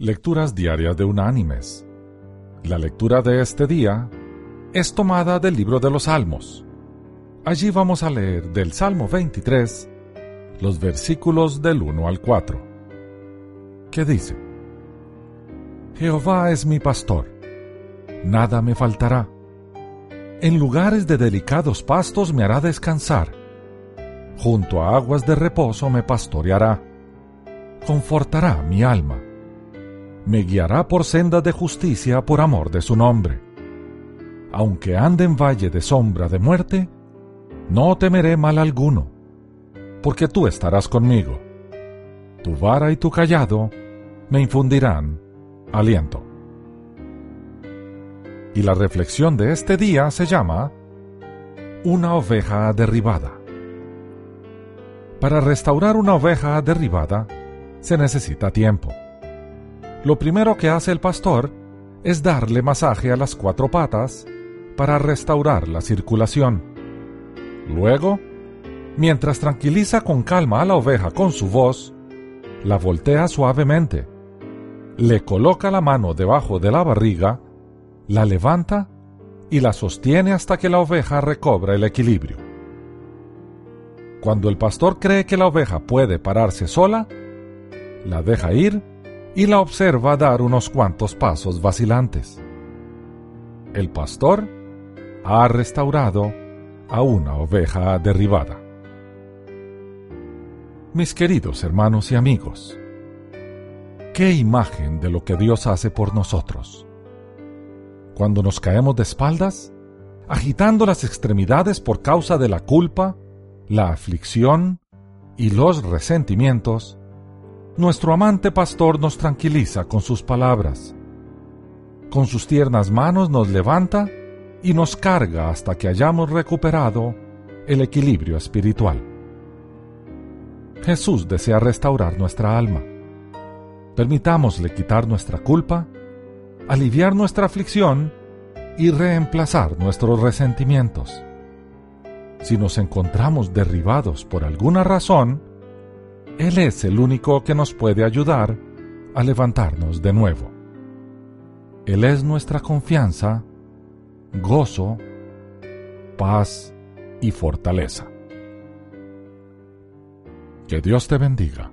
Lecturas Diarias de Unánimes. La lectura de este día es tomada del libro de los Salmos. Allí vamos a leer del Salmo 23 los versículos del 1 al 4, que dice, Jehová es mi pastor, nada me faltará. En lugares de delicados pastos me hará descansar, junto a aguas de reposo me pastoreará, confortará mi alma me guiará por sendas de justicia por amor de su nombre. Aunque ande en valle de sombra de muerte, no temeré mal alguno, porque tú estarás conmigo. Tu vara y tu callado me infundirán aliento. Y la reflexión de este día se llama Una oveja derribada. Para restaurar una oveja derribada se necesita tiempo lo primero que hace el pastor es darle masaje a las cuatro patas para restaurar la circulación. Luego, mientras tranquiliza con calma a la oveja con su voz, la voltea suavemente, le coloca la mano debajo de la barriga, la levanta y la sostiene hasta que la oveja recobra el equilibrio. Cuando el pastor cree que la oveja puede pararse sola, la deja ir y la observa dar unos cuantos pasos vacilantes. El pastor ha restaurado a una oveja derribada. Mis queridos hermanos y amigos, qué imagen de lo que Dios hace por nosotros. Cuando nos caemos de espaldas, agitando las extremidades por causa de la culpa, la aflicción y los resentimientos, nuestro amante pastor nos tranquiliza con sus palabras. Con sus tiernas manos nos levanta y nos carga hasta que hayamos recuperado el equilibrio espiritual. Jesús desea restaurar nuestra alma. Permitámosle quitar nuestra culpa, aliviar nuestra aflicción y reemplazar nuestros resentimientos. Si nos encontramos derribados por alguna razón, él es el único que nos puede ayudar a levantarnos de nuevo. Él es nuestra confianza, gozo, paz y fortaleza. Que Dios te bendiga.